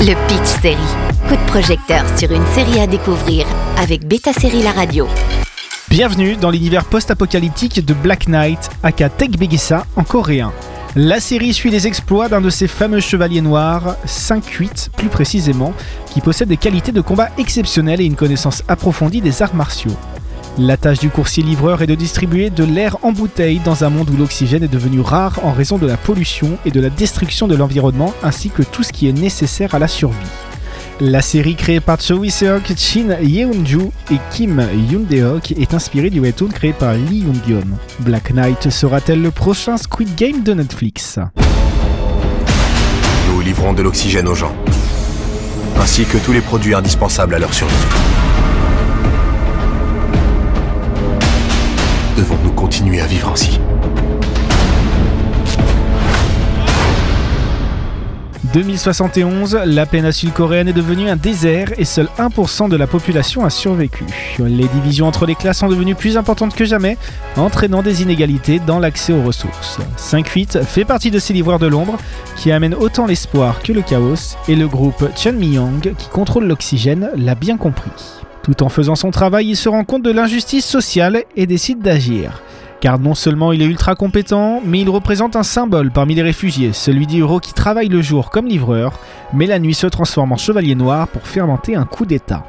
Le Pitch Série. Coup de projecteur sur une série à découvrir avec Beta Série La Radio. Bienvenue dans l'univers post-apocalyptique de Black Knight, aka Tech Begisa en coréen. La série suit les exploits d'un de ces fameux chevaliers noirs, 5-8 plus précisément, qui possède des qualités de combat exceptionnelles et une connaissance approfondie des arts martiaux. La tâche du coursier-livreur est de distribuer de l'air en bouteille dans un monde où l'oxygène est devenu rare en raison de la pollution et de la destruction de l'environnement ainsi que tout ce qui est nécessaire à la survie. La série créée par Cho Woo-seok, Shin Yeon-ju et Kim Yoon-deok est inspirée du webtoon créé par Lee Yoon-gyeon. Black Knight sera-t-elle le prochain Squid Game de Netflix? Nous livrons de l'oxygène aux gens, ainsi que tous les produits indispensables à leur survie. Devons-nous continuer à vivre ainsi 2071, la péninsule coréenne est devenue un désert et seul 1% de la population a survécu. Les divisions entre les classes sont devenues plus importantes que jamais, entraînant des inégalités dans l'accès aux ressources. 5-8 fait partie de ces livreurs de l'ombre qui amènent autant l'espoir que le chaos, et le groupe Chen Miyang, qui contrôle l'oxygène, l'a bien compris. Tout en faisant son travail, il se rend compte de l'injustice sociale et décide d'agir. Car non seulement il est ultra compétent, mais il représente un symbole parmi les réfugiés, celui du qui travaille le jour comme livreur, mais la nuit se transforme en chevalier noir pour fermenter un coup d'État.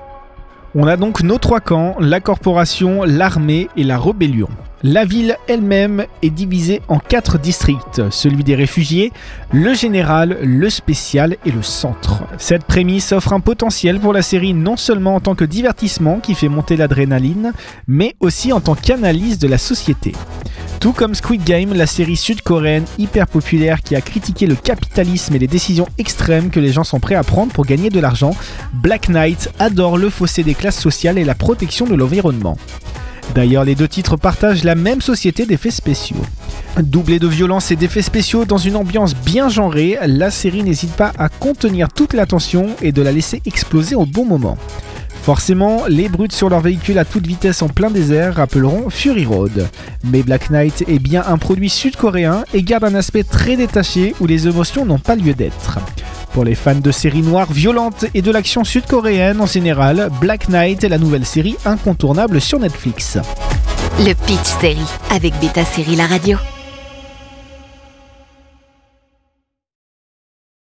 On a donc nos trois camps, la corporation, l'armée et la rébellion. La ville elle-même est divisée en quatre districts, celui des réfugiés, le général, le spécial et le centre. Cette prémisse offre un potentiel pour la série non seulement en tant que divertissement qui fait monter l'adrénaline, mais aussi en tant qu'analyse de la société. Tout comme Squid Game, la série sud-coréenne hyper populaire qui a critiqué le capitalisme et les décisions extrêmes que les gens sont prêts à prendre pour gagner de l'argent, Black Knight adore le fossé des classes sociales et la protection de l'environnement. D'ailleurs, les deux titres partagent la même société d'effets spéciaux. Doublé de violence et d'effets spéciaux dans une ambiance bien genrée, la série n'hésite pas à contenir toute l'attention et de la laisser exploser au bon moment. Forcément, les brutes sur leur véhicule à toute vitesse en plein désert rappelleront Fury Road. Mais Black Knight est bien un produit sud-coréen et garde un aspect très détaché où les émotions n'ont pas lieu d'être. Pour les fans de séries noires violentes et de l'action sud-coréenne en général, Black Knight est la nouvelle série incontournable sur Netflix. Le Pitch Série avec Beta Série La Radio.